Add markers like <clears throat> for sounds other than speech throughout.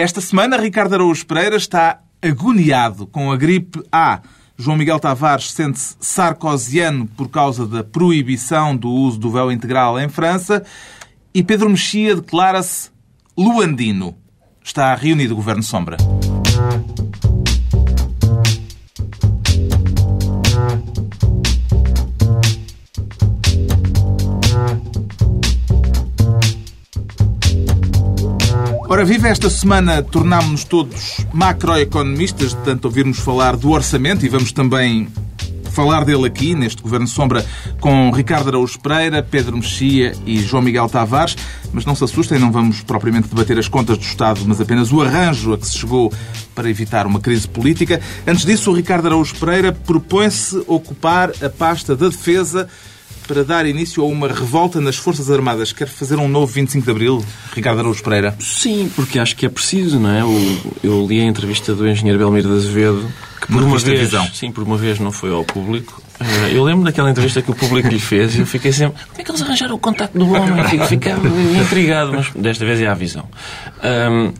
Esta semana, Ricardo Araújo Pereira está agoniado com a gripe A. João Miguel Tavares sente-se sarcosiano por causa da proibição do uso do véu integral em França. E Pedro Mexia declara-se luandino. Está reunido o Governo Sombra. Ora, viva esta semana, tornámos-nos todos macroeconomistas, de tanto ouvirmos falar do orçamento e vamos também falar dele aqui, neste Governo Sombra, com Ricardo Araújo Pereira, Pedro Mexia e João Miguel Tavares. Mas não se assustem, não vamos propriamente debater as contas do Estado, mas apenas o arranjo a que se chegou para evitar uma crise política. Antes disso, o Ricardo Araújo Pereira propõe-se ocupar a pasta da defesa para dar início a uma revolta nas Forças Armadas. Quer fazer um novo 25 de Abril, Ricardo Araújo Pereira? Sim, porque acho que é preciso, não é? Eu, li a entrevista do engenheiro Belmiro de Azevedo, que por uma vez, visão. sim, por uma vez não foi ao público. Eh, eu lembro daquela entrevista que o público lhe fez e eu fiquei sempre, como é que eles arranjaram o contacto do homem? Ficava intrigado, mas desta vez é à visão. Um,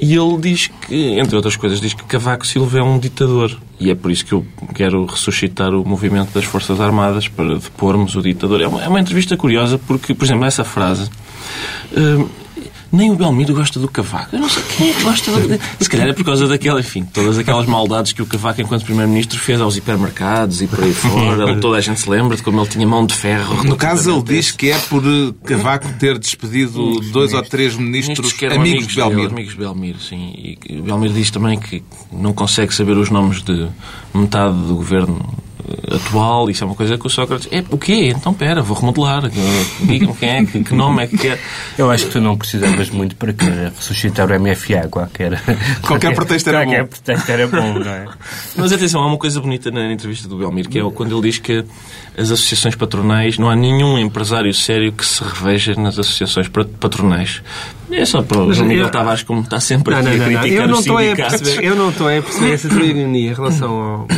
e ele diz que, entre outras coisas, diz que Cavaco Silva é um ditador. E é por isso que eu quero ressuscitar o movimento das Forças Armadas para depormos o ditador. É uma, é uma entrevista curiosa porque, por exemplo, essa frase. Uh, nem o Belmiro gosta do Cavaco. Eu não sei quem é que gosta do... Se calhar é por causa daquela, enfim, todas aquelas maldades que o Cavaco, enquanto Primeiro-Ministro, fez aos hipermercados e por aí fora. Toda a gente se lembra de como ele tinha mão de ferro. No caso, ele diz que é por eh, Cavaco ter despedido dois ou três ministros amigos, amigos de Belmiro. Amigos de Belmiro, sim. E o Belmiro diz também que não consegue saber os nomes de metade do governo atual, isso é uma coisa que o Sócrates. É, o quê? Então pera, vou remodelar. Digam quem é, que, que <laughs> nome é que quer. Eu acho que tu não precisavas muito para que ressuscitar o MFA, qualquer. Qualquer pretexto era qualquer bom. pretexto era bom, não é? Mas atenção, há uma coisa bonita na entrevista do Belmir, que é quando ele diz que as associações patronais, não há nenhum empresário sério que se reveja nas associações patronais. É só para o João Miguel eu... Tavares, como está sempre não, aqui não, a criticar eu não estou a perceber, Eu não estou a perceber essa tua ironia em relação ao,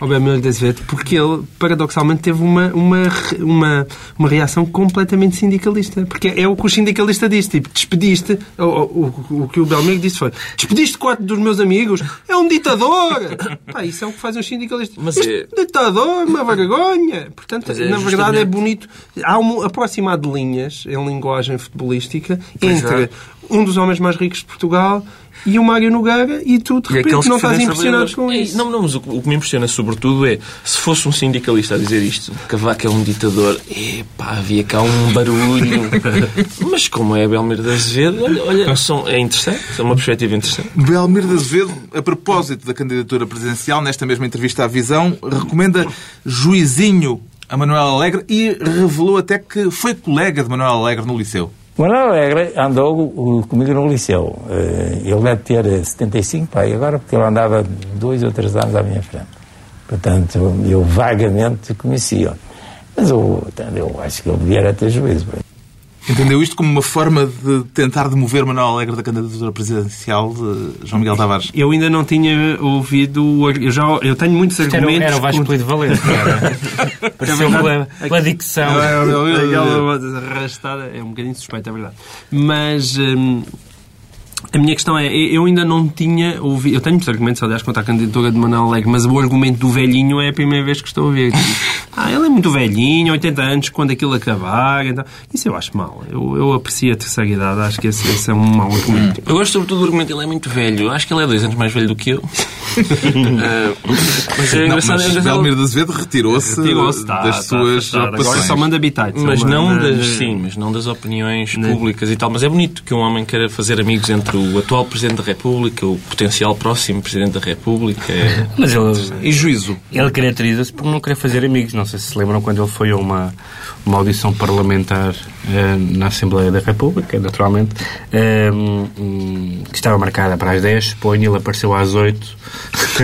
ao Belmiro de Azevedo, porque ele, paradoxalmente, teve uma, uma, uma, uma reação completamente sindicalista. Porque é o que o sindicalista disse, tipo, despediste, o, o, o que o Belmiro disse foi, despediste quatro dos meus amigos, é um ditador! <laughs> Pá, isso é o que fazem os sindicalistas. Mas é... ditador, uma vergonha! Portanto, é, na verdade justamente... é bonito. Há um aproximado de linhas, em linguagem futebolística, pois entre é. um dos homens mais ricos de Portugal e o Mário Nogueira e tu, de repente, não estás impressionado com isso. Não, não, mas o, que me impressiona sobretudo é, se fosse um sindicalista a dizer isto, Cavaco é um ditador, epá, havia cá um barulho. <laughs> mas como é Belmiro de Azevedo, olha, olha são, é interessante, é uma perspectiva interessante. Belmiro de Azevedo, a propósito da candidatura presidencial, nesta mesma entrevista à Visão, recomenda juizinho a Manuel Alegre e revelou até que foi colega de Manuel Alegre no Liceu. Manuel Alegre andou comigo no liceu. Eh, ele deve ter 75, pai, agora, porque ele andava dois ou três anos à minha frente. Portanto, eu vagamente conhecia. Mas eu, eu acho que ele devia ter juízo. Entendeu isto como uma forma de tentar demover Manuel Alegre da candidatura presidencial de João Miguel Tavares? Eu ainda não tinha ouvido. Eu, já, eu tenho muitos argumentos. Era, era o Vasco de Valente, era. Pareceu pela, pela dicção. Aquela arrastada é um bocadinho suspeita, é verdade. Mas. Hum, a minha questão é, eu ainda não tinha ouvido, eu tenho muitos argumentos, aliás, contra a candidatura de Manuel Alegre, mas o argumento do velhinho é a primeira vez que estou a ouvir. <laughs> Ah, ele é muito velhinho, 80 anos, quando aquilo acabar. Então... Isso eu acho mal. Eu, eu aprecio a terceira idade, acho que esse, esse é um mau argumento. Eu gosto sobretudo do argumento, ele é muito velho. Acho que ele é dois anos mais velho do que eu. <laughs> <laughs> uh, mas é engraçado. Mas Belmiro de Azevedo retirou-se retirou tá, das tá, suas tá, tá, Agora só manda habitats. Mas não, das, sim, mas não das opiniões não. públicas e tal. Mas é bonito que um homem queira fazer amigos entre o atual Presidente da República, o potencial próximo Presidente da República. É... <laughs> Mas ele... E juízo? Ele caracteriza-se por não querer fazer amigos. Não sei se se lembram quando ele foi a uma, uma audição parlamentar eh, na Assembleia da República, naturalmente, eh, um, que estava marcada para as 10, suponho, ele apareceu às 8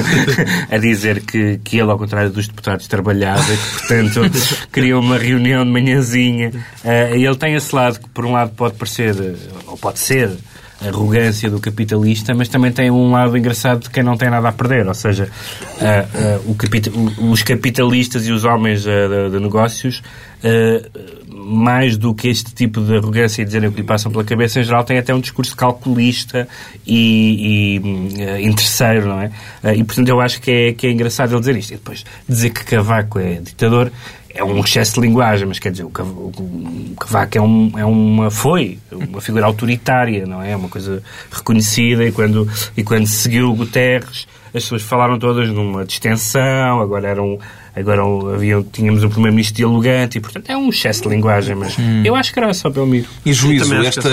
<laughs> a dizer que, que ele, ao contrário dos deputados, trabalhava e que, portanto, <laughs> queria uma reunião de manhãzinha. Uh, e ele tem esse lado que, por um lado, pode parecer, ou pode ser, arrogância do capitalista, mas também tem um lado engraçado de quem não tem nada a perder. Ou seja, uh, uh, capita os capitalistas e os homens de, de, negócios, mais do que este tipo de arrogância e dizerem o que lhe passam pela cabeça, em geral, têm até um discurso calculista e, e interesseiro, não é? e, portanto, eu acho que é, que é engraçado ele dizer isto. E depois, dizer que Cavaco é ditador é um excesso de linguagem, mas quer dizer, o Cavaco é, um, é uma, foi uma figura autoritária, não é? Uma coisa reconhecida e quando, e quando seguiu Guterres, as pessoas falaram todas numa distensão, agora eram agora havia, tínhamos um primeiro-ministro dialogante e, portanto, é um excesso de linguagem, mas hum. eu acho que era só Belmiro. E juízo, esta,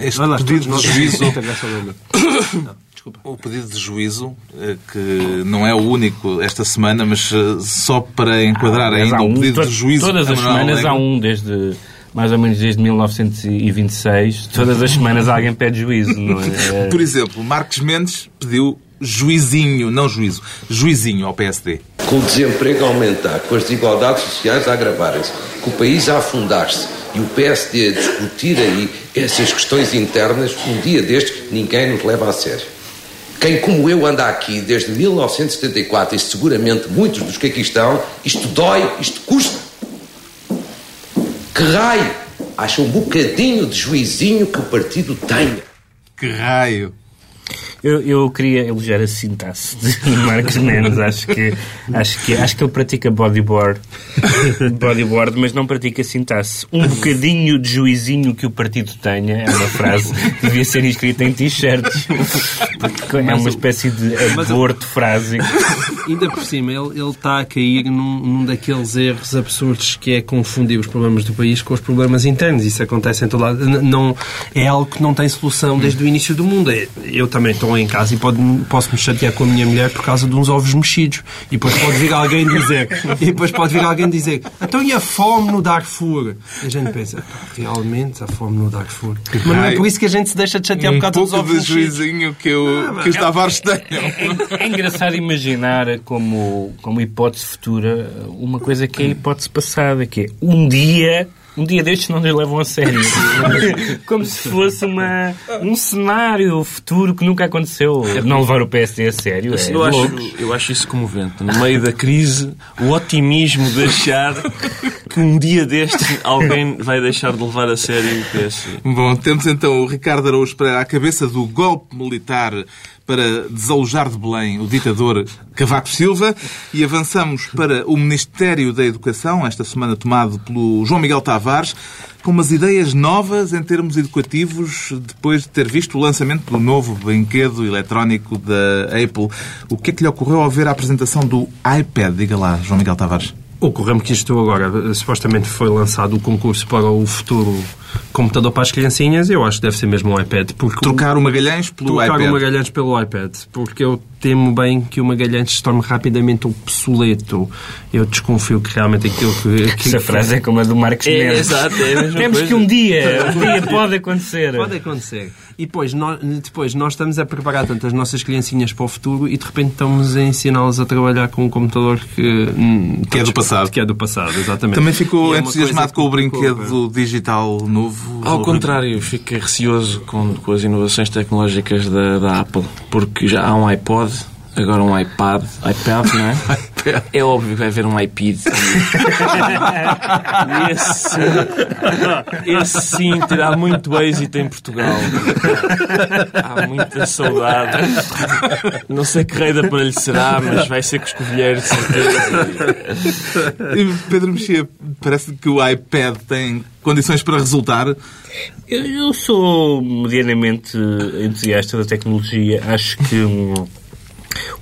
este pedido de juízo... O pedido de juízo, eh, que não é o único esta semana, mas eh, só para enquadrar ah, ainda um, o pedido de juízo. Todas as semanas há um, desde mais ou menos desde 1926. Todas as semanas alguém pede juízo, não é? Por exemplo, Marcos Mendes pediu juizinho, não juízo, juizinho ao PSD. Com o desemprego a aumentar, com as desigualdades sociais a agravarem-se, com o país a afundar-se e o PSD a discutir aí essas questões internas, um dia destes ninguém nos leva a sério. Quem, como eu, anda aqui desde 1974 e seguramente muitos dos que aqui estão, isto dói, isto custa. Que raio! Acha um bocadinho de juizinho que o partido tenha. Que raio! Eu, eu queria elogiar a sintaxe de <laughs> Marcos Mendes. Acho que, acho, que, acho que ele pratica bodyboard, <laughs> bodyboard, mas não pratica sintaxe. Um bocadinho de juizinho que o partido tenha é uma frase que devia ser escrita em t-shirts. É uma espécie de aborto frase. Ainda por cima, ele, ele está a cair num, num daqueles erros absurdos que é confundir os problemas do país com os problemas internos. Isso acontece em todo lado. Não, é algo que não tem solução desde o início do mundo. É, eu também estou em casa e pode, posso me chatear com a minha mulher por causa de uns ovos mexidos. E depois pode vir alguém dizer, <laughs> e depois pode vir alguém dizer, então e a fome no Darfur? E a gente pensa, realmente a fome no Darfur. Mas não é por isso que a gente se deixa de chatear um por causa dos ovos mexidos. juizinho que, eu, ah, que os Tavares tenham. É, é, é, engraçado imaginar como, como hipótese futura uma coisa que é a hipótese passada, que é um dia um dia destes não nos levam a sério. <laughs> Como se fosse uma, um cenário futuro que nunca aconteceu. Não levar o PSD a sério. É eu, acho, eu acho isso comovente. No meio da crise, o otimismo de achar que um dia destes alguém vai deixar de levar a sério o PSD. Bom, temos então o Ricardo Araújo para a cabeça do golpe militar para desalojar de Belém o ditador Cavaco Silva e avançamos para o Ministério da Educação, esta semana tomado pelo João Miguel Tavares, com umas ideias novas em termos educativos, depois de ter visto o lançamento do novo brinquedo eletrónico da Apple. O que é que lhe ocorreu ao ver a apresentação do iPad? Diga lá, João Miguel Tavares. Ocorreu-me que isto agora, supostamente foi lançado o concurso para o futuro computador para as criancinhas, eu acho que deve ser mesmo um iPad. Porque trocar o Magalhães pelo trocar iPad. Trocar o Magalhães pelo iPad. Porque eu temo bem que o Magalhães se torne rapidamente obsoleto. Eu desconfio que realmente aquilo que... que Essa frase é como a do Marcos é, Mendes. Exato, é a mesma Temos coisa. que um dia, <laughs> um dia pode acontecer. Pode acontecer. E depois nós, depois nós estamos a preparar tanto as nossas criancinhas para o futuro e de repente estamos a ensiná-las a trabalhar com um computador que, hum, que é do passado. Que é do passado, exatamente. Também ficou é entusiasmado com o brinquedo digital novo? Ao contrário, fiquei receoso com, com as inovações tecnológicas da, da Apple, porque já há um iPod agora um iPad, iPad, não é? É óbvio que vai haver um iPad. <laughs> esse, esse sim terá muito êxito em Portugal. Há muita saudade. Não sei que rei da lhe será, mas vai ser com escovilheiro de certeza. Pedro Mexia, parece que o iPad tem condições para resultar? Eu, eu sou medianamente entusiasta da tecnologia. Acho que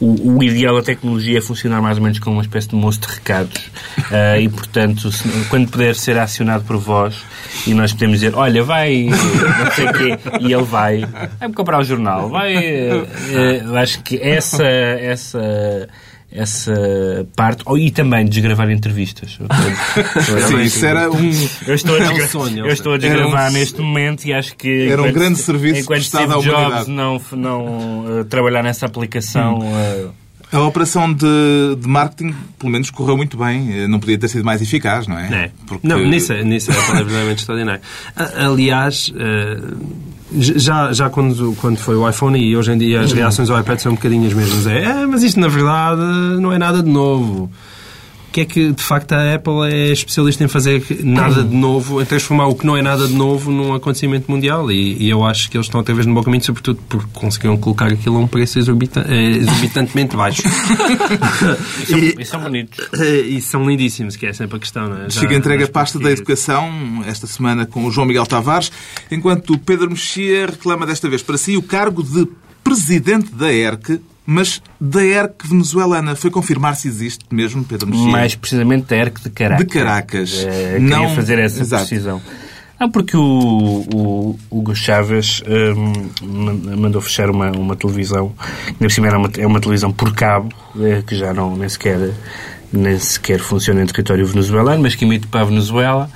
o, o, ideal da tecnologia é funcionar mais ou menos como uma espécie de moço de recados. Uh, e, portanto, se, quando puder ser acionado por vós e nós podemos dizer, olha, vai, não sei quê, e ele vai, vai-me comprar o jornal, vai, uh, acho que essa, essa essa parte, oh, e também desgravar entrevistas. <laughs> Sim, isso era um, eu estou a, desgra... um sonho. Eu estou a desgravar um... neste momento e acho que... Era um grande serviço enquanto prestado à humanidade. Jobs não, não uh, trabalhar nessa aplicação... Hum. Uh... A operação de, de, marketing, pelo menos, correu muito bem. Eh, não podia ter sido mais eficaz, não é? é. Porque... Não, nisso, é, nisso é verdadeiramente <laughs> extraordinário. Aliás, uh, Já, já quando, quando foi o iPhone e hoje em dia as reações ao iPad são um bocadinho as mesmas. É, é mas isto na verdade não é nada de novo que é que, de facto, a Apple é especialista em fazer nada de novo, em transformar o que não é nada de novo num acontecimento mundial. E, e eu acho que eles estão até vez no bom caminho, sobretudo porque conseguiram colocar aquilo a um preço exorbita, eh, exorbitantemente baixo. <laughs> e, e, são bonitos. E são lindíssimos, que é sempre a questão. Não é? Já, Chega entrega a pasta da educação esta semana com o João Miguel Tavares, enquanto Pedro Mexia reclama desta vez para si o cargo de presidente da ERC, mas da ERC venezuelana, foi confirmar se existe mesmo, Pedro Mexia? Mais precisamente da ERC de Caracas. De Caracas. É, não... Queria fazer essa Exato. precisão. Não, porque o, o Hugo Chávez um, mandou fechar uma, uma televisão, por cima era uma, é uma televisão por cabo, é, que já não nem sequer, nem sequer funciona em território venezuelano, mas que emite para a Venezuela.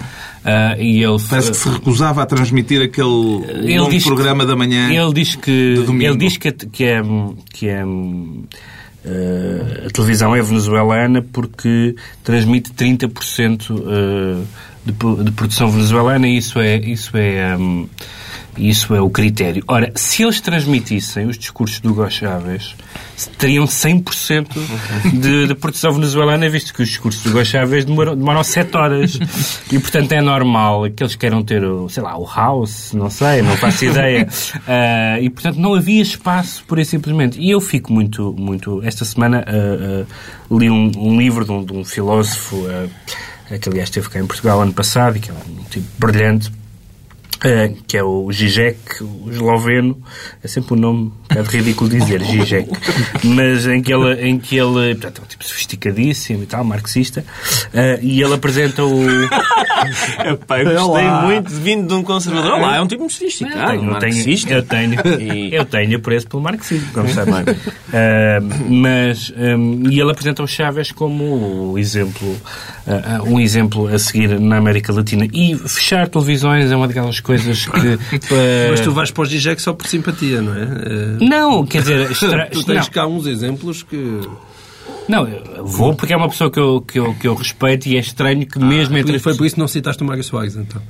Uh, e ele, Parece que se recusava a transmitir aquele ele programa que, da manhã. Ele diz que, ele diz que, que é, que é uh, a televisão é venezuelana porque transmite 30% uh, de, de produção venezuelana e isso é, isso é um, isso é o critério. Ora, se eles transmitissem os discursos do Hugo Chávez, teriam 100% de, de produção venezuelana, visto que os discursos do Hugo Chávez demoram, demoram 7 horas. E, portanto, é normal que eles queiram ter, o, sei lá, o house, não sei, não faço ideia. Uh, <laughs> e, portanto, não havia espaço, por isso simplesmente. E eu fico muito, muito... Esta semana uh, uh, li um, um, livro de um, de um filósofo que aliás esteve cá em Portugal ano passado e que é um tipo brilhante, Uh, que é o Zizek, o esloveno, é sempre um nome um bocado ridículo dizer, Zizek, mas em que ele, em que ele portanto, é um tipo sofisticadíssimo e tal, marxista, uh, e ele apresenta o... <laughs> Epá, eu gostei Olá. muito vindo de um conservador. Olá, é um tipo sofisticado, eu tenho, marxista. Eu tenho, <laughs> e... eu tenho apreço pelo marxismo, como sabe. uh, mas, um, e ele apresenta o Chávez como o exemplo, um exemplo a seguir na América Latina. E fechar televisões é uma daquelas coisas que. <laughs> Mas tu vais para o Gijek só por simpatia, não é? Não, quer dizer. <laughs> Extra... tu tens não. cá uns exemplos que. Não, vou porque é uma pessoa que eu, que eu, que eu respeito e é estranho que mesmo ah, entre. Foi por isso que não citaste o Mário Soares, então.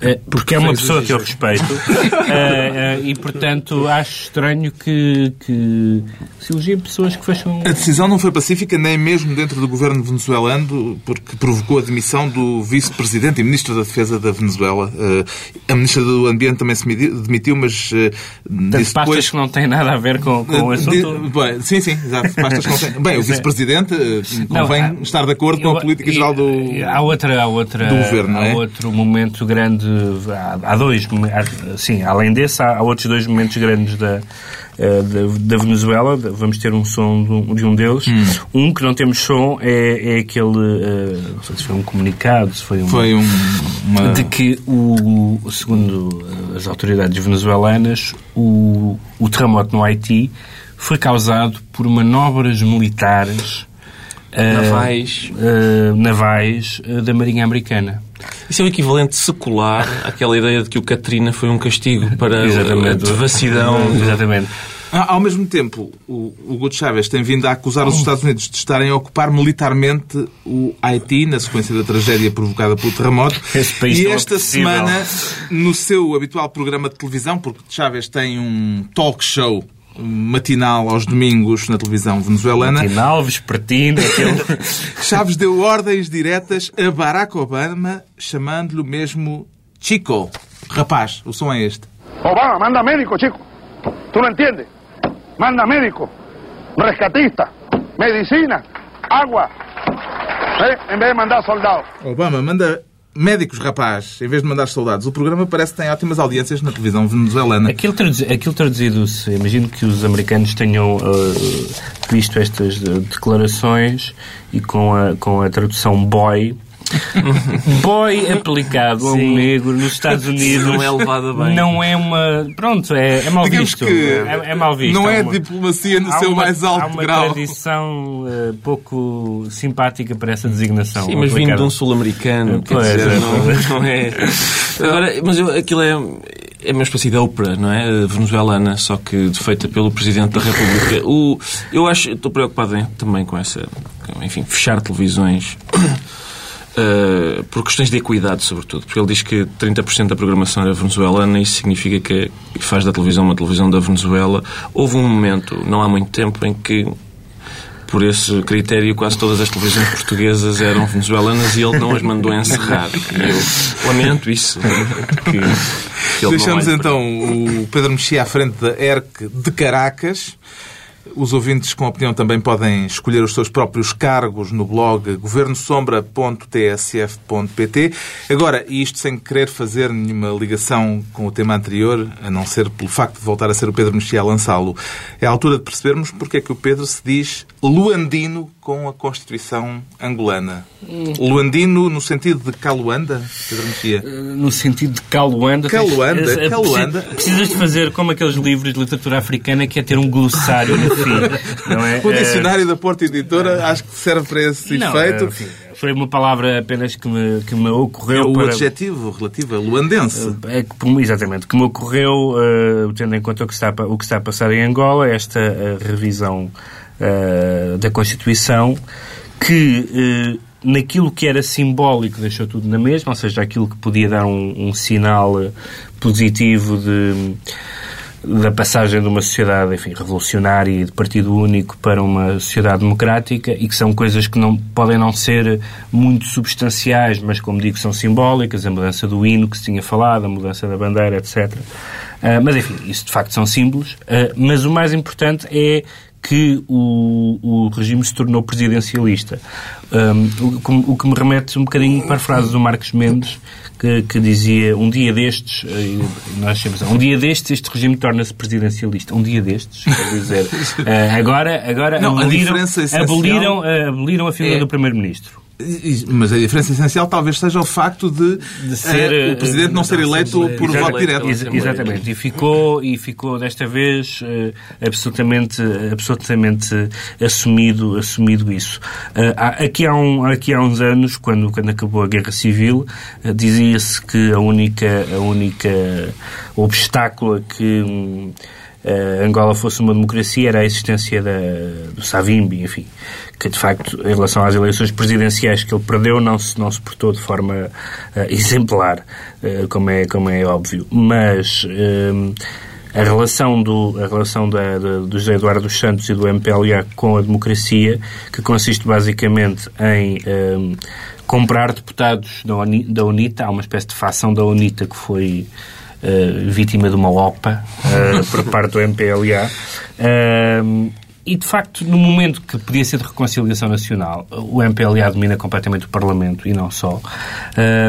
É, porque é uma pessoa que eu respeito <laughs> é, é, e, portanto, acho estranho que, que se elogiem pessoas que fecham... A decisão não foi pacífica nem mesmo dentro do governo venezuelano porque provocou a demissão do vice-presidente e ministro da Defesa da Venezuela. A ministra do Ambiente também se demitiu, mas disse depois... que não têm nada a ver com, com o assunto. Bem, sim, sim, exato. <laughs> Pastas que não têm... Bem, o vice-presidente convém não, estar de acordo com a política geral do, há outra, há outra, do governo. Há é? outro momento grande há, dois, sim, além desse, há, outros dois momentos grandes da, eh, da, da, Venezuela. Vamos ter um som de um, de um deles. Hum. Um que não temos som é, é aquele. Uh, não sei se foi um comunicado, se foi, foi um, uma... De que, o, segundo as autoridades venezuelanas, o, o terremoto no Haiti foi causado por manobras militares. Navais. Uh, navais da Marinha Americana. Isso é o equivalente secular àquela ideia de que o Katrina foi um castigo para Exatamente. a devassidão. Exatamente. Ao mesmo tempo, o Hugo Chávez tem vindo a acusar os Estados Unidos de estarem a ocupar militarmente o Haiti, na sequência da tragédia provocada pelo terremoto. E esta semana, no seu habitual programa de televisão, porque Chávez tem um talk show matinal aos domingos na televisão venezuelana. Matinal, vespertino, aquele... <laughs> Chaves deu ordens diretas a Barack Obama, chamando-lhe mesmo Chico. Rapaz, o som é este. Obama, manda médico, chico. Tu não entendes? Manda médico, rescatista, medicina, água. ¿Eh? Em vez de mandar soldados. Obama, manda Médicos, rapaz, em vez de mandar soldados. O programa parece que tem ótimas audiências na televisão venezuelana. Aquilo, traduzido, aquilo traduzido imagino que os americanos tenham uh, visto estas uh, declarações e com a, com a tradução boy boy aplicado a um negro nos Estados Unidos não é levado bem. Não é uma. Pronto, é, é mal Digamos visto. É, é, mal visto. Não é uma, diplomacia no seu uma, mais alto grau. Há uma grau. tradição uh, pouco simpática para essa designação. Sim, mas vindo de um sul-americano, quer dizer, é, não, não, é. Agora, mas eu, aquilo é. É uma espécie de ópera, não é? Venezuelana, só que feita pelo Presidente da República. O, eu acho, estou preocupado também com essa, enfim, fechar televisões Uh, por questões de equidade, sobretudo. Porque ele diz que 30% da programação era venezuelana e isso significa que faz da televisão uma televisão da Venezuela. Houve um momento, não há muito tempo, em que por esse critério, quase todas as televisões portuguesas eram venezuelanas e ele não as mandou encerrar. E eu lamento isso. Que, que <laughs> Deixamos então o Pedro Mexia à frente da ERC de Caracas. Os ouvintes com opinião também podem escolher os seus próprios cargos no blog governosombra.tsf.pt. Agora, isto sem querer fazer nenhuma ligação com o tema anterior, a não ser pelo facto de voltar a ser o Pedro Mexia a lançá-lo, é a altura de percebermos porque é que o Pedro se diz luandino com a Constituição angolana. Luandino no sentido de Caluanda, Pedro Mexia? No sentido de Caluanda. Caluanda, tens... Caluanda. Precisas de fazer como aqueles livros de literatura africana que é ter um glossário no <laughs> não é? O dicionário da Porta Editora acho que serve para esse não, efeito. Enfim, foi uma palavra apenas que me, que me ocorreu. É o para... adjetivo relativo a luandense. É, exatamente, que me ocorreu, uh, tendo em conta o que, está, o que está a passar em Angola, esta uh, revisão uh, da Constituição, que naquilo que era simbólico deixou tudo na mesma, ou seja, aquilo que podia dar um, um sinal positivo de da passagem de uma sociedade enfim, revolucionária e de partido único para uma sociedade democrática e que são coisas que não podem não ser muito substanciais, mas como digo, são simbólicas, a mudança do hino que se tinha falado, a mudança da bandeira, etc. Uh, ah, mas enfim, isso de facto são símbolos, uh, mas o mais importante é que o, o regime se tornou presidencialista. Um, o, o, que me remete um bocadinho para a frase do Marcos Mendes, que, que dizia um dia destes, eh, nós chamamos, um dia destes este regime torna-se presidencialista. Um dia destes, quer dizer, uh, <laughs> agora, agora Não, aboliram, a aboliram, uh, aboliram a figura é... do Primeiro-Ministro. Mas a diferença essencial talvez seja o facto de, de ser, uh, o Presidente não ser eleito por voto direto. Ex exatamente. E ficou, e ficou desta vez uh, absolutamente, absolutamente assumido, assumido isso. Uh, aqui, há um, aqui há uns anos, quando, quando acabou a Guerra Civil, dizia-se que a única, a única obstáculo que um, Angola fosse uma democracia era a existência da, do Savimbi, enfim, que de facto, em relação às eleições presidenciais que ele perdeu, não se, não se portou de forma uh, <laughs> exemplar, uh, como, é, como é óbvio. Mas uh, a relação, do, a relação da, da, do José Eduardo dos Santos e do MPLA com a democracia, que consiste basicamente em comprar deputados da UNITA, há uma espécie de facção da UNITA que foi. Uh, vítima de uma OPA uh, por parte do MPLA. E, de facto, no momento que podia ser de reconciliação nacional, o MPLA domina completamente o Parlamento e não só.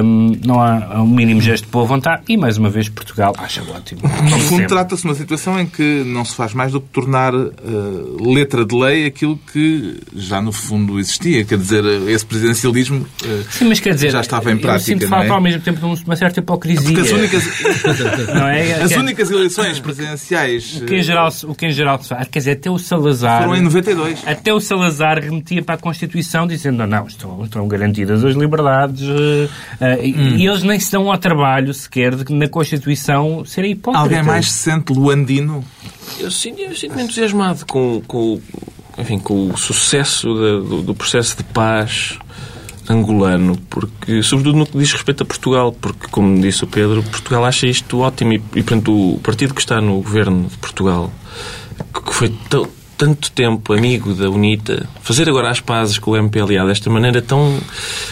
Um, não há um mínimo gesto de boa vontade e, mais uma vez, Portugal acha ótimo. No fundo, trata-se de uma situação em que não se faz mais do que tornar uh, letra de lei aquilo que já, no fundo, existia. Quer dizer, esse presidencialismo uh, Sim, mas, quer dizer, já estava em prática. Sinto falta, é? ao mesmo tempo, de uma certa hipocrisia. Porque as únicas, <laughs> é? as únicas eleições presidenciais... O que, em geral, o que em geral se faz, quer dizer, até o Salazar Salazar. Foram em 92. Até o Salazar remetia para a Constituição dizendo não, estão, estão garantidas as liberdades. Uh, hum. E eles nem se dão ao trabalho sequer de na Constituição serem hipócritas. Alguém mais se sente luandino? Eu sinto-me eu sinto entusiasmado com, com, enfim, com o sucesso de, do, do processo de paz angolano, porque, sobretudo no que diz respeito a Portugal, porque, como disse o Pedro, Portugal acha isto ótimo e, e portanto, o partido que está no governo de Portugal, que foi tão, tanto tempo amigo da UNITA, fazer agora as pazes com o MPLA desta maneira tão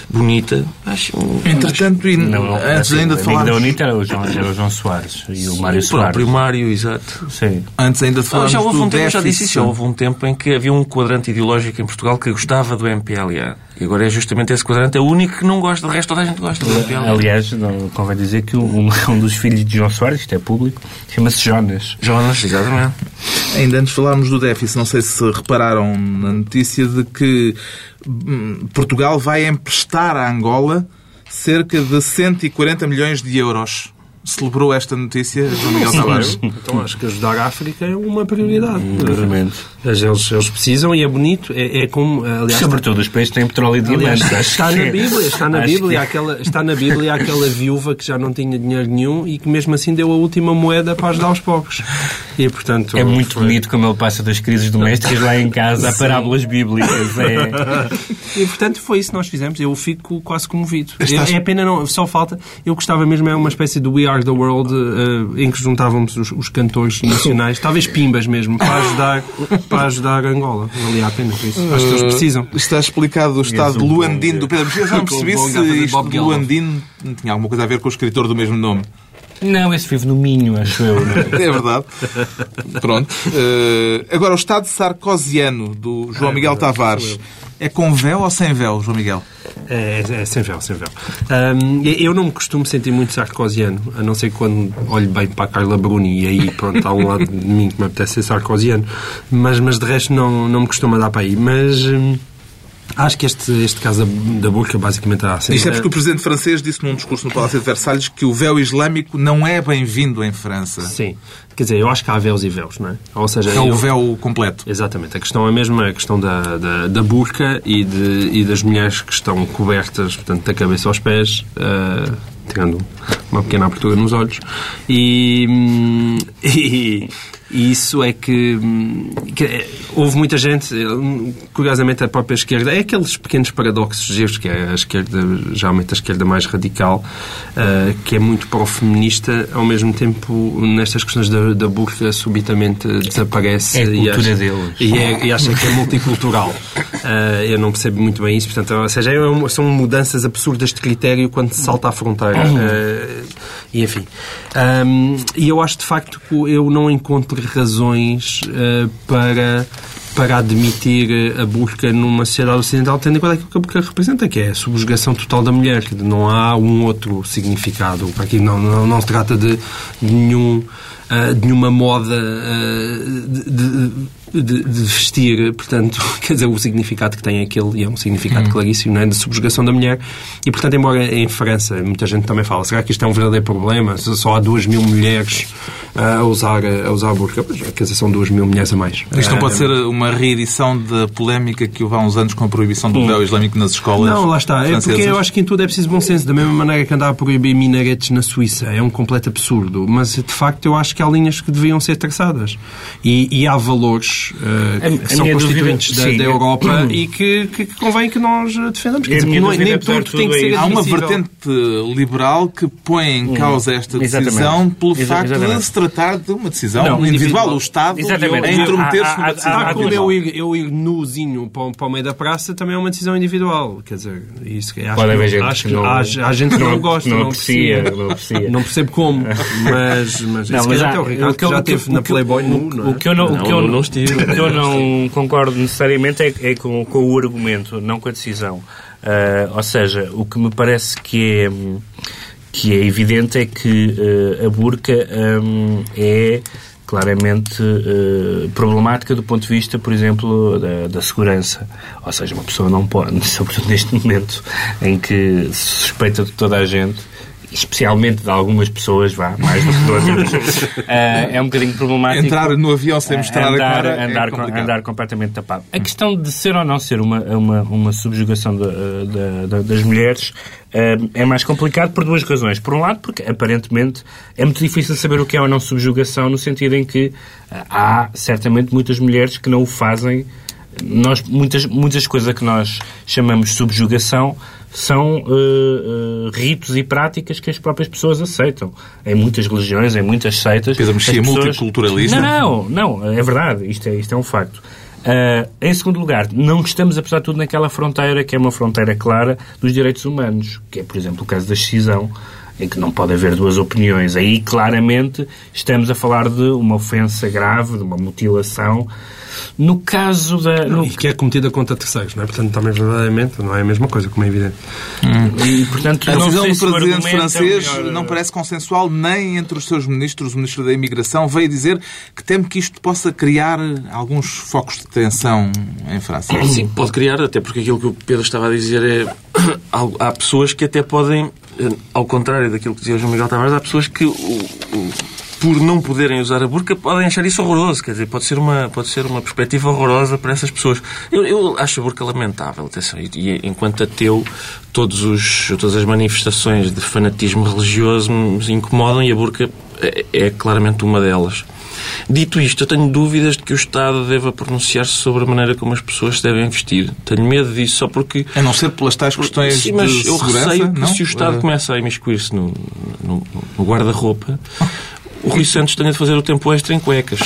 bonita, acho... Entretanto, e não, antes ainda de falar... da UNITA era o, João, era o João Soares e o Mário Soares. O próprio Mário, exato. Sim. Antes ainda de falar já houve um tempo, já disse isso, já houve um tempo em que havia um quadrante ideológico em Portugal que gostava do MPLA. E agora é justamente esse quadrante, é o único que não gosta, de resto toda a gente gosta. Aliás, não, convém dizer que um, <laughs> um dos filhos de João Soares, isto é público, chama-se Jonas. Jonas, exatamente. Ainda antes de falarmos do déficit, não sei se repararam na notícia de que hum, Portugal vai emprestar à Angola cerca de 140 milhões de euros celebrou esta notícia, João Miguel Tavares? Então acho que ajudar a África é uma prioridade. Exatamente. Eles, eles precisam e é bonito. É, é como, aliás, Sobretudo os países têm petróleo e diamantes. Está na Bíblia, está na Bíblia, aquela, está na Bíblia aquela viúva que já não tinha dinheiro nenhum e que mesmo assim deu a última moeda para ajudar os pobres. E, portanto, é muito foi... bonito como ele passa das crises domésticas lá em casa a parábolas bíblicas. É... E, portanto, foi isso que nós fizemos. Eu fico quase comovido. Estás... É pena, não, só falta... Eu gostava mesmo, é uma espécie de We Are The World uh, em que juntávamos os, os, cantores nacionais, <laughs> talvez pimbas mesmo, para <laughs> ajudar, para ajudar Angola. Valia a pena, por isso. Acho que eles precisam. Uh, está explicado o estado Luandino do Pedro. Eu já <laughs> não percebi se isto de Luandino tinha alguma coisa a ver com o escritor do mesmo nome. Não, esse vive no Minho, acho eu. É? é verdade. Pronto. Uh, agora, o Estado sarcosiano do João ah, Miguel Tavares é com véu ou sem véu, João Miguel? É, é, é sem véu, sem véu. Um, eu não me costumo sentir muito sarcosiano, a não ser quando olho bem para a Carla Bruni e aí, pronto, há um lado de mim que me apetece ser sarcosiano. Mas, mas de resto não, não me costuma dar para aí. Mas... Hum, Acho que este, este caso da burca basicamente há assim. Isto é porque o presidente francês disse num discurso no Palácio de Versalhes que o véu islâmico não é bem-vindo em França. Sim. Quer dizer, eu acho que há véus e véus, não é? Ou seja, é eu... o véu completo. Exatamente. A questão é mesmo a questão da, da, da burca e, de, e das mulheres que estão cobertas, portanto, da cabeça aos pés, uh, tirando uma pequena abertura nos olhos. E, hum, <laughs> e, e isso é que, que, houve muita gente, curiosamente a própria esquerda, é aqueles pequenos paradoxos giros que é a esquerda, geralmente a esquerda mais radical, uh, que é muito pró-feminista, ao mesmo tempo nestas questões da, da burca subitamente desaparece é a e, acha, deles. E, é, e acha que é multicultural. Uh, eu não percebo muito bem isso, portanto, ou seja, é são mudanças absurdas de critério quando se salta a fronteira. Uh, <clears throat> e enfim. Um, e eu acho de facto que eu não encontro razões uh, para para admitir a busca numa sociedade ocidental, tendo em conta aquilo que a busca representa, que é a subjugação total da mulher. Não há um outro significado. Aqui não, não, não se trata de, de nenhum, uh, de nenhuma moda uh, de, de de, de, vestir, portanto, <laughs> quer dizer, o significado que tem aquele, e é um significado hum. claríssimo, não é? de subjugação da mulher. E, portanto, embora em França muita gente também fala, será que isto é um verdadeiro problema? Só há duas mil mulheres a usar a, usar a burca, quer dizer, são duas mil mulheres a mais. Isto não pode ser uma reedição da polémica que houve há uns anos com a proibição do véu islâmico nas escolas Não, lá está. É porque eu acho que em tudo é preciso bom senso. Da mesma maneira que andar a proibir minaretes na Suíça. É um completo absurdo. Mas, de facto, eu acho que há linhas que deviam ser traçadas. E, e há valores uh, que são constituintes da, da, Europa <clears throat> e que, que, que, convém que nós defendamos. Quer dizer, não, é- nem tudo tem que ser Há uma vertente liberal que põe em hum, causa esta decisão Exatamente. pelo facto Exatamente. de se tratar de uma decisão não, individual. O Estado Exatamente. é intrometer-se numa decisão. Há, como eu ir, eu ir nuzinho para, para o meio da praça também é uma decisão individual. Quer dizer, isso, acho Pode haver gente acho que, não, há, há gente que não, <laughs> não gosta, não, aprecia, não, aprecia. Não percebo como, <laughs> mas, mas, não, mas há, o Ricardo que, já teve na Playboy nu, O que eu não, o que eu não, estive. <laughs> O que eu não concordo necessariamente é, é com, com o argumento, não com a decisão. Uh, ou seja, o que me parece que é que é evidente é que uh, a burca um, é claramente uh, problemática do ponto de vista, por exemplo, da, da, segurança. Ou seja, uma pessoa não pode, <laughs> sobretudo neste momento em que se suspeita de toda a gente, especialmente de algumas pessoas, vá, mais do que de outras, uh, é um bocadinho problemático. Entrar no avião sem mostrar andar, a cara é andar, é andar completamente tapado. A questão de ser ou não ser uma, uma, uma subjugação das mulheres uh, é mais complicado por duas razões. Por um lado, porque aparentemente é muito difícil saber o que é ou não subjugação, no sentido em que uh, há certamente muitas mulheres que não o fazem. Nós, muitas, muitas coisas que nós chamamos de subjugação são uh, uh, ritos e práticas que as próprias pessoas aceitam. Em muitas religiões, em muitas seitas. A mexia pessoas... multiculturalista? Não, não, não, é verdade. Isto é, isto é um facto. Uh, em segundo lugar, não estamos, apesar de tudo, naquela fronteira que é uma fronteira clara dos direitos humanos, que é, por exemplo, o caso da excisão, em que não pode haver duas opiniões. Aí, claramente, estamos a falar de uma ofensa grave, de uma mutilação no caso da. No... E que é cometida contra terceiros, não é? Portanto, também verdadeiramente não é a mesma coisa, como é evidente. Hum. E, portanto, a decisão do presidente é francês é melhor... não parece consensual nem entre os seus ministros. O ministro da Imigração veio dizer que teme que isto possa criar alguns focos de tensão em França. <coughs> Sim, pode criar, até porque aquilo que o Pedro estava a dizer é. <coughs> Há pessoas que até podem, eh, ao contrário daquilo que dizia o João Miguel Tavares, há pessoas que. O, o, por não poderem usar a burca, podem achar isso horroroso. Quer dizer, pode ser uma, pode ser uma perspectiva horrorosa para essas pessoas. Eu, eu acho a burca lamentável, atenção. E, e enquanto ateu, todos os, todas as manifestações de fanatismo religioso me incomodam e a burca é, é claramente uma delas. Dito isto, eu tenho dúvidas de que o Estado deva pronunciar-se sobre a maneira como as pessoas se devem vestir. Tenho medo disso só porque... A não ser pelas tais questões Sim, mas eu receio que não? se o Estado Eh, começa a imiscuir-se no, no, no guarda-roupa, o Rui Santos tenha de fazer o tempo extra em cuecas.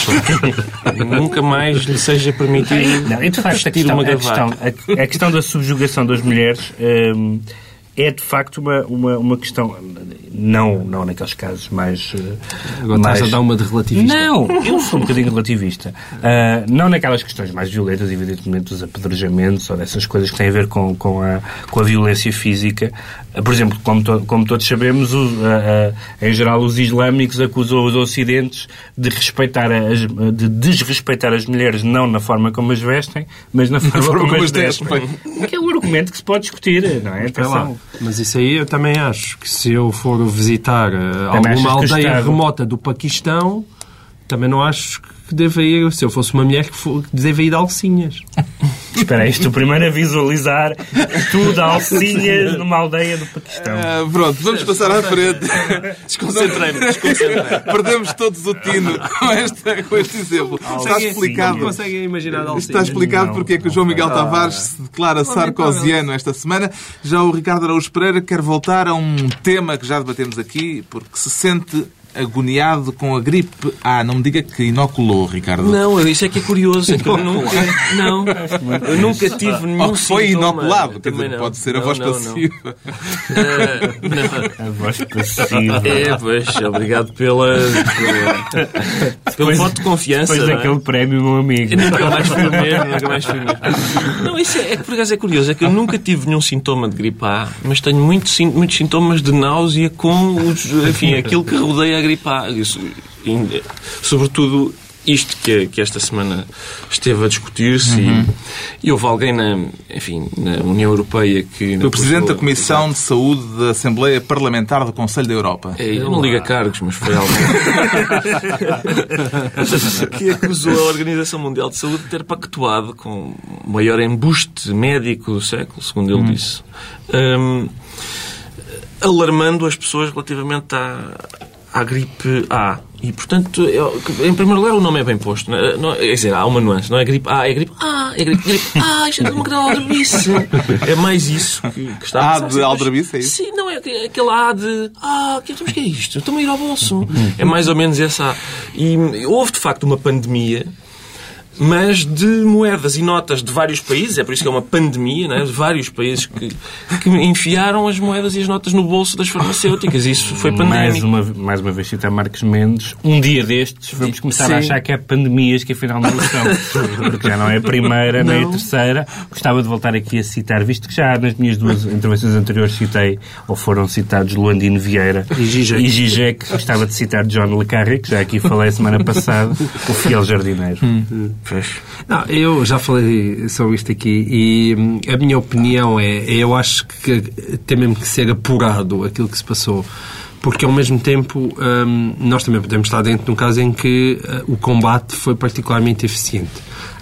<laughs> Nunca mais lhe seja permitido Não, de facto, a vestir questão, uma a, questão, gravata. a, a questão da subjugação das mulheres hum, é de facto uma, uma, uma questão, não, não naqueles casos mais. eh, Agora mais... estás a dar uma de relativista. Não, eu sou um bocadinho relativista. Ah, não naquelas questões mais violentas, evidentemente, dos apedrejamentos ou dessas coisas que têm a ver com, com, a, com a violência física. Ah, por exemplo, como, to- como todos sabemos, o- ah, em geral os islâmicos acusam os ocidentes de, respeitar as, de desrespeitar as mulheres não na forma como as vestem, mas na <laughs> forma, forma como, como as vestem. vestem. Que é um argumento que se pode discutir, não é? Mas isso aí eu também acho que se eu for visitar eh, Também alguma aldeia Estado- remota do Paquistão, também não acho que deva ir, se eu fosse uma mulher, que, for, que deva ir de alcinhas. <laughs> Espera aí, estou primeiro a visualizar tudo alcinhas numa aldeia do Paquistão. Ah, pronto, vamos passar à frente. Desconcentrei-me, desconcentrei Perdemos todos o tino com, esta, com este exemplo. Está explicado. Não conseguem imaginar alcinhas. Está explicado porque é que o João Miguel Tavares se declara sarcosiano esta semana. Já o Ricardo Araújo Pereira quer voltar a um tema que já debatemos aqui, porque se sente agoniado com a gripe. Ah, não me diga que inoculou, Ricardo. Não, isso é que é curioso. É que eu <laughs> nunca, não, eu nunca tive nenhum Ou que foi sintoma. inoculado, quer Também dizer, pode ser a Não, voz não, não. passiva. Ah, não. A voz passiva. É, pois, obrigado pela, pela, pelo voto de confiança. Depois não é? prémio, meu amigo. Eu nunca mais fui o mesmo, nunca mais fui mesmo. Não, isso é, é que por acaso é curioso, é que eu nunca tive nenhum sintoma de gripe A, mas tenho muitos, muitos sintomas de náusea com os, enfim, aquilo que rodeia a gripe A. Isso, e, sobretudo isto que, que esta semana esteve a discutir-se e, e houve alguém na, enfim, na União Europeia que... O Presidente da Comissão de Saúde da Assembleia Parlamentar do Conselho da Europa. É, eu não ligo a cargos, mas foi alguém <laughs> que acusou a Organização Mundial de Saúde de ter pactuado com o maior embuste médico do século, segundo ele disse, Hum, alarmando as pessoas relativamente à, à gripe A. E, portanto, eu- em primeiro lugar, o nome é bem posto. Não, é- não- quer dizer, há uma nuance. Não é gripe A, é gripe A, é gripe, gripe A, isto é uma grande aldrabice. É mais isso que, que está a A passar. de Mas- aldrabice, é isso? Sim, não, é aquele- A de ah, que, que é isto? Estou-me a ir ao bolso. É mais ou menos essa A. E houve, de facto, uma pandemia, mas de moedas e notas de vários países, é por isso que é uma pandemia, né? de vários países que, que enfiaram as moedas e as notas no bolso das farmacêuticas. Isso foi Mais pandémico. uma, mais uma vez citar Marcos Mendes. Um dia destes vamos começar Sim. a achar que é pandemias que afinal não são. <laughs> Porque já não é a primeira nem a terceira. Gostava de voltar aqui a citar, visto que já nas minhas duas intervenções anteriores citei, ou foram citados Luandino Vieira E Zizek. e Zizek. Gostava de citar John Le Carré, que já aqui falei a semana passada, o fiel jardineiro. Não, eu já falei sobre isto aqui e hum, a minha opinião é, eu acho que tem mesmo que ser apurado aquilo que se passou. Porque, ao mesmo tempo, hum, nós também podemos estar dentro de um caso em que eh, o combate foi particularmente eficiente.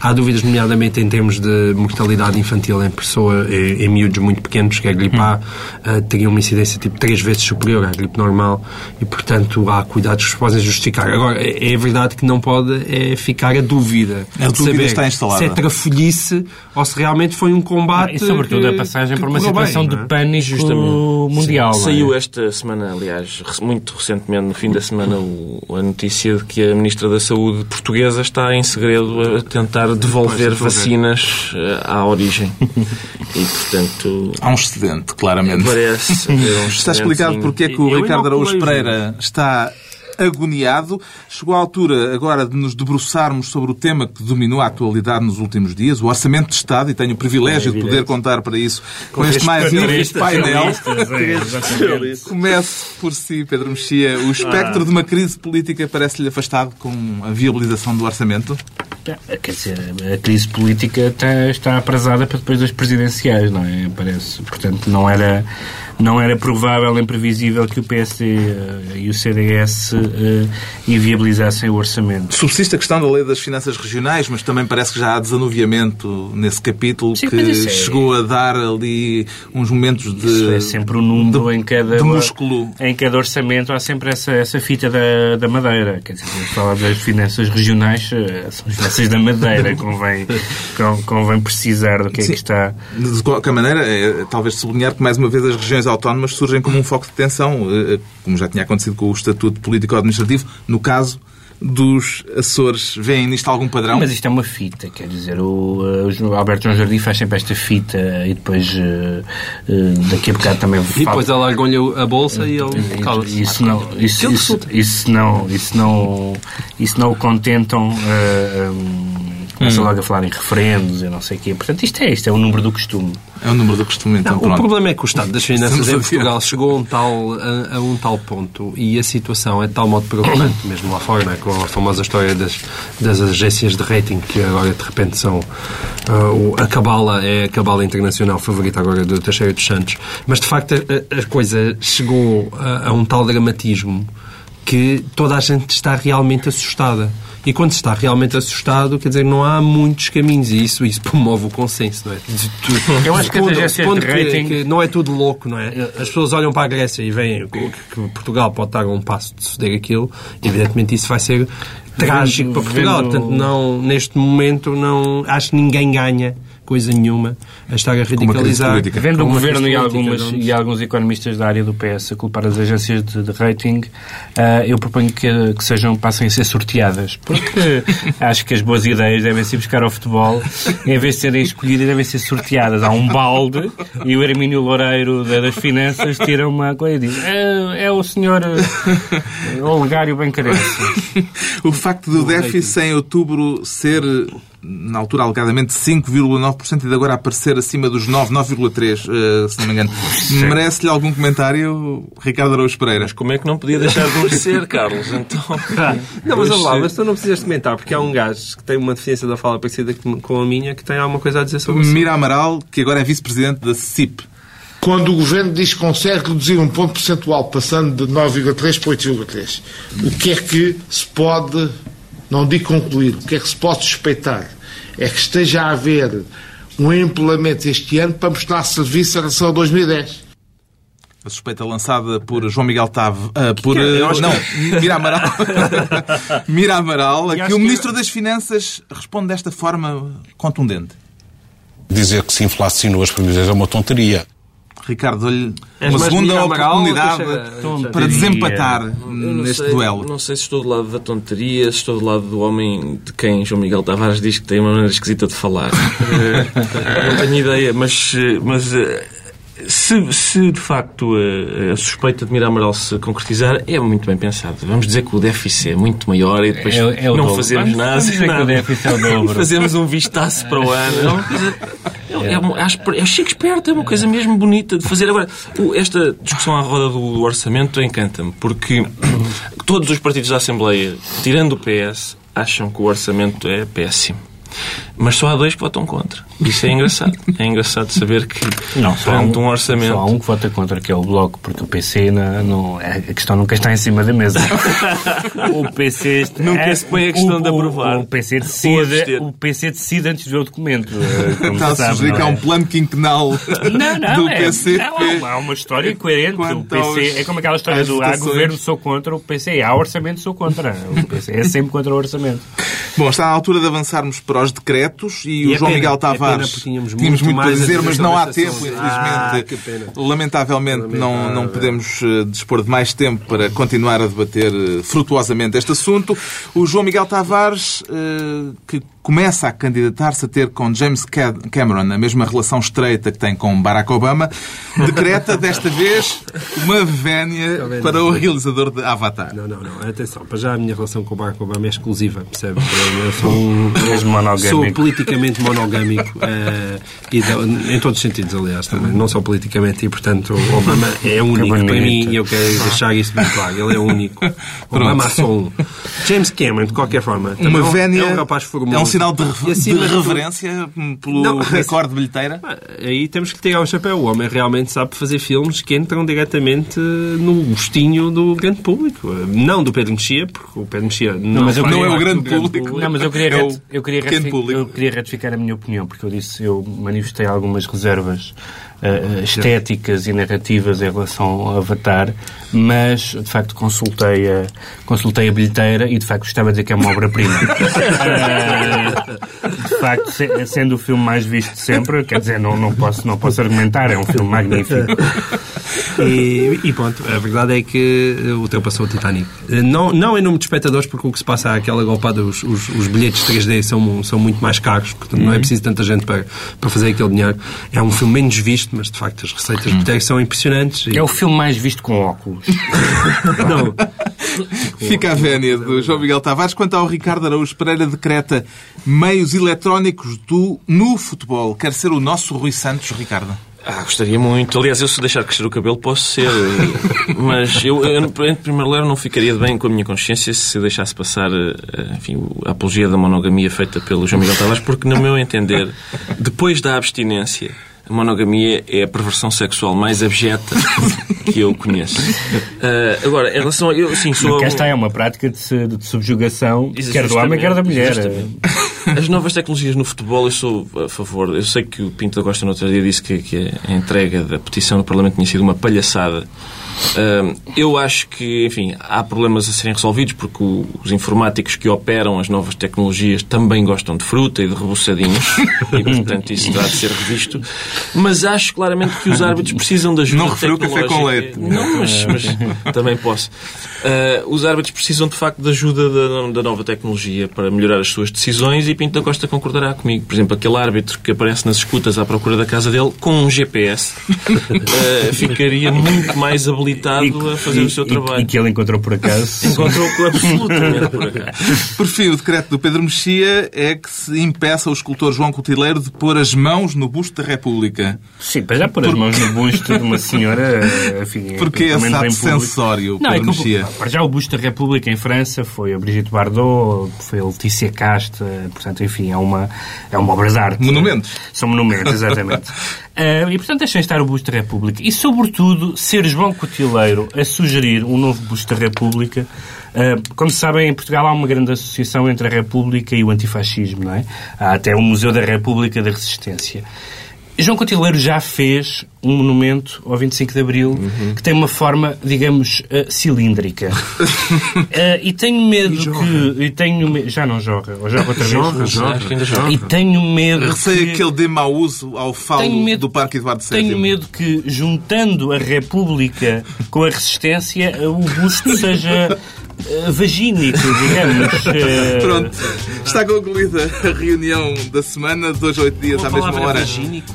Há dúvidas, nomeadamente, em termos de mortalidade infantil em pessoa, em, em miúdos muito pequenos, que é a gripe A, eh, teria uma incidência tipo três vezes superior à gripe normal e, portanto, há cuidados que se podem justificar. Agora, é, é verdade que não pode é, ficar a dúvida. A dúvida saber está instalada. Se é trafolhice ou se realmente foi um combate. E sobretudo que- a passagem por uma situação bem, de é? pânico mundial. não é? Saiu esta semana, aliás, muito recentemente, no fim da semana, o- a notícia de que a Ministra da Saúde portuguesa está em segredo a tentar devolver vacinas eh, à origem. <laughs> E, portanto, Há um excedente, claramente. parece haver um <laughs> Está explicado porque é que o Eu Ricardo Araújo Pereira está agoniado. Chegou a altura agora de nos debruçarmos sobre o tema que dominou a atualidade nos últimos dias, o Orçamento de Estado, e tenho o privilégio de poder contar para isso com este magnífico painel. Comece por si, Pedro Mexia. O espectro de uma crise política parece-lhe afastado com a viabilização do orçamento? Quer dizer, a crise política está, está aprazada para depois das presidenciais, não é? Parece. Portanto, não era não era provável nem previsível que o PSD uh, eh, e o CDS uh, eh, inviabilizassem o orçamento. Subsiste a questão da lei das finanças regionais, mas também parece que já há desanuviamento nesse capítulo Sim, que é... chegou a dar ali uns momentos de. Isso é sempre um número de, em cada. De músculo. Em cada orçamento há sempre essa, essa fita da, da Madeira. Quer dizer, falar das finanças regionais, eh, são as finanças da Madeira, <laughs> convém, convém precisar do que Sim. é que está. De qualquer maneira, é, talvez sublinhar que mais uma vez as regiões autónomas surgem como um foco de tensão, eh, como já tinha acontecido com o Estatuto Político-Administrativo, no caso dos Açores. Vêem nisto algum padrão? Mas isto é uma fita, quer dizer, o, eh, o Alberto João Jardim faz sempre esta fita e depois uh, daqui a bocado também... E depois alargam-lhe a bolsa e ele cala-se. Isso não, isso, isso, isso, não, isso não, isso não o contentam... Uh, um, começa hum. logo a falar em referendos e não sei o quê. Portanto, isto é isto, é o número do costume. É o número do costume, então. Não, o problema é que o estado das finanças em Portugal chegou a um, tal, a, a, um tal ponto e a situação é de tal modo preocupante, mesmo lá fora, né, com a famosa história das, das agências de rating que agora de repente são. Uh, a Cabala é a Cabala Internacional favorita agora do Teixeira dos Santos. Mas de facto a, a coisa chegou a, a um tal dramatismo que toda a gente está realmente assustada. E quando se está realmente assustado, quer dizer, não há muitos caminhos e isso, isso promove o consenso, não é? Eu acho que as agências de rating... Que, não é tudo louco, não é? As pessoas olham para a Grécia e veem que, que Portugal pode estar a um passo de ceder aquilo, evidentemente isso vai ser trágico para Portugal. Portanto, não, neste momento, não, acho que ninguém ganha coisa nenhuma a estar a radicalizar. Vendo o governo e, algumas, e alguns economistas da área do PS a culpar as agências de, de rating, uh, eu proponho que, que, sejam, passem a ser sorteadas. Porque <laughs> acho que as boas ideias devem ser buscar ao futebol, em vez de serem escolhidas, devem ser sorteadas. Há um balde e o Hermínio Loureiro das Finanças tira uma coisa e diz: é, é o senhor uh, Olegário Bencarense. <laughs> o facto do déficit em outubro ser na altura alegadamente 5,9% e de agora aparecer acima dos 9, 9,3%, uh, se não me engano. Merece-lhe algum comentário, Ricardo Araújo Pereira? Mas como é que não podia deixar de merecer, Carlos? Então... <laughs> não, mas lá, mas tu não precisas comentar, porque há um gajo que tem uma deficiência da fala parecida com a minha que tem alguma coisa a dizer sobre isso. Mira Amaral, que agora é vice-presidente da CIP. Quando o governo diz que consegue reduzir um ponto percentual, passando de 9,3 para 8,3, o que é que se pode não digo concluir, o que é que se pode suspeitar é que esteja a haver um empolamento este ano para mostrar serviço em relação a 2010. A suspeita lançada por João Miguel Tave, uh, por, uh, não, que... Mira Amaral, <laughs> Mira Amaral, que o Ministro que... das Finanças responde desta forma contundente. Dizer que se inflacionou as previsões é uma tonteria. Ricardo, dou-lhe uma segunda oportunidade para desempatar neste sei, duelo. Não sei se estou do lado da tonteria, se estou do lado do homem de quem João Miguel Tavares diz que tem uma maneira esquisita de falar. <laughs> não tenho ideia, mas, mas se, se de facto a, a, suspeita de Miramaral se concretizar, é muito bem pensado. Vamos dizer que o déficit é muito maior e depois é, é não dobro. fazemos nada. É o dobro. <laughs> Fazemos um vistaço para o ano. É uma coisa é, uma, acho, é chique esperto, é uma coisa mesmo bonita de fazer. Agora, esta discussão à roda do orçamento encanta-me, porque <coughs> todos os partidos da Assembleia, tirando o PS, acham que o orçamento é péssimo. Mas só há dois que votam contra. Isso é engraçado. <laughs> É engraçado saber que, não, só um, um orçamento... Só há um que vota contra, que é o Bloco, porque o PC, não, não, a questão nunca está em cima da mesa. <laughs> o PC... Nunca é, se põe a questão o, de aprovar. O, o, PC decide, o PC decide antes de ver o documento. Eh, <laughs> está a sugerir que há um plano quinquenal não, não, do é, PC. Não, há uma história coerente. O PC, é como aquela história do há governo sou contra, o PC há orçamento sou contra. O PC é sempre contra o orçamento. Bom, está à altura de avançarmos para os decretos e, e o é João pena, Miguel Tavares... É tínhamos, tínhamos muito, muito a dizer, mas não há tempo, infelizmente. Ah, Lamentavelmente não, não podemos uh, dispor de mais tempo para continuar a debater uh, frutuosamente este assunto. O João Miguel Tavares, uh, que começa a candidatar-se a ter com James Cameron a mesma relação estreita que tem com Barack Obama, decreta desta vez uma vénia para o realizador de Avatar. Não, não, não. Atenção, para já a minha relação com Barack Obama é exclusiva, percebe? Eu sou, um, sou politicamente monogâmico uh, e de, em todos os sentidos, aliás, também. Não só politicamente e, portanto, Obama é único para mim e eu quero deixar isso bem claro. Ele é único. Obama há só um. James Cameron, de qualquer forma, uma vénia, é um rapaz formoso sinal de, de reverência pelo não, recorde de bilheteira? Aí temos que tirar o chapéu. O homem realmente sabe fazer filmes que entram diretamente no gostinho do grande público. Não do Pedro Mexia, porque o Pedro Mexia não, não, não é o grande público. público. Não, mas eu queria, é eu, queria eu queria retificar a minha opinião, porque eu disse, eu manifestei algumas reservas uh, estéticas e narrativas em relação ao Avatar, mas de facto consultei a, consultei a bilheteira e de facto gostava de dizer que é uma obra-prima. uh, <laughs> de facto, se, sendo o filme mais visto de sempre, quer dizer, não, não, posso, não posso argumentar, é um filme magnífico. E, e pronto, a verdade é que ultrapassou o Titanic. Não, não em número de espectadores, porque o que se passa àquela golpada, os, os, os bilhetes 3D são, são muito mais caros, portanto não é uhum. preciso tanta gente para, para fazer aquele dinheiro. É um filme menos visto, mas de facto as receitas de bilheteiro são impressionantes. E... É o filme mais visto com óculos. <laughs> não. Fica a vénia do João Miguel Tavares. Quanto ao Ricardo Araújo Pereira, decreta meios eletrónicos do, no futebol. Quer ser o nosso Rui Santos, Ricardo? Ah, gostaria muito. Aliás, eu se deixar crescer o cabelo posso ser. Mas eu, eu, em primeiro lugar, não ficaria bem com a minha consciência se eu deixasse passar eh, enfim, a apologia da monogamia feita pelo João Miguel Tavares, porque, no meu entender, depois da abstinência monogamia é a perversão sexual mais abjeta que eu conheço. Uh, <laughs> agora, em relação a. Eu, sim, sou. Cá está, é uma prática de, de subjugação, quer do homem, quer da mulher. As novas tecnologias no futebol, eu sou a favor. Eu sei que o Pinto da Costa no outro dia disse que, que a entrega da petição no Parlamento tinha sido uma palhaçada eu acho que, enfim, há problemas a serem resolvidos porque os informáticos que operam as novas tecnologias também gostam de fruta e de rebuçadinhos <laughs> e, portanto, isso terá de ser revisto. Mas acho claramente que os árbitros precisam de ajuda Não referiu café com leite. Não, mas, mas <laughs> também posso. Uh, os árbitros precisam, de facto, de ajuda da, da, nova tecnologia para melhorar as suas decisões e Pinto da Costa concordará comigo. Por exemplo, aquele árbitro que aparece nas escutas à procura da casa dele com um GPS uh, <laughs> ficaria muito mais habilitado habilitado e, a fazer e, o seu trabalho. E, que ele encontrou por acaso. <laughs> encontrou absolutamente <laughs> por acaso. Por fim, o decreto do Pedro Mexia é que se impeça o escultor João Cotileiro de pôr as mãos no busto da República. Sim, para já pôr as mãos no busto de uma senhora, enfim... É Porque é esse ato sensório, Não, Pedro é Mexia? Para já o busto da República em França foi a Brigitte Bardot, foi a Letícia Casta, portanto, enfim, é uma, é uma obra de arte. Monumentos. São monumentos, exatamente. <laughs> uh, e, portanto, deixem estar o busto da República. E, sobretudo, ser João Cotileiro a sugerir um novo busto da República. Uh, como sabem, em Portugal há uma grande associação entre a República e o antifascismo, não é? Há até o Museu da República da Resistência. João Cotileiro já fez um monumento ao 25 de Abril uhum. que tem uma forma, digamos, uh, cilíndrica. uh, <laughs> e tenho medo e que... E tenho me... Já não joga. Ou joga outra joga, vez? Joga, joga. E tenho medo Receio que... que ele dê mau uso ao falo medo... do Parque Eduardo VII. Tenho medo que, juntando a República com a Resistência, o busto seja uh, vagínico, digamos. Uh... <laughs> Pronto, está concluída a reunião da semana, dois a oito dias à mesma hora. Vagínico,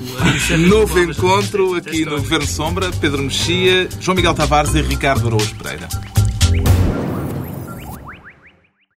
Novo encontro aqui no Governo Sombra, Pedro Mexia, João Miguel Tavares e Ricardo Araújo Pereira.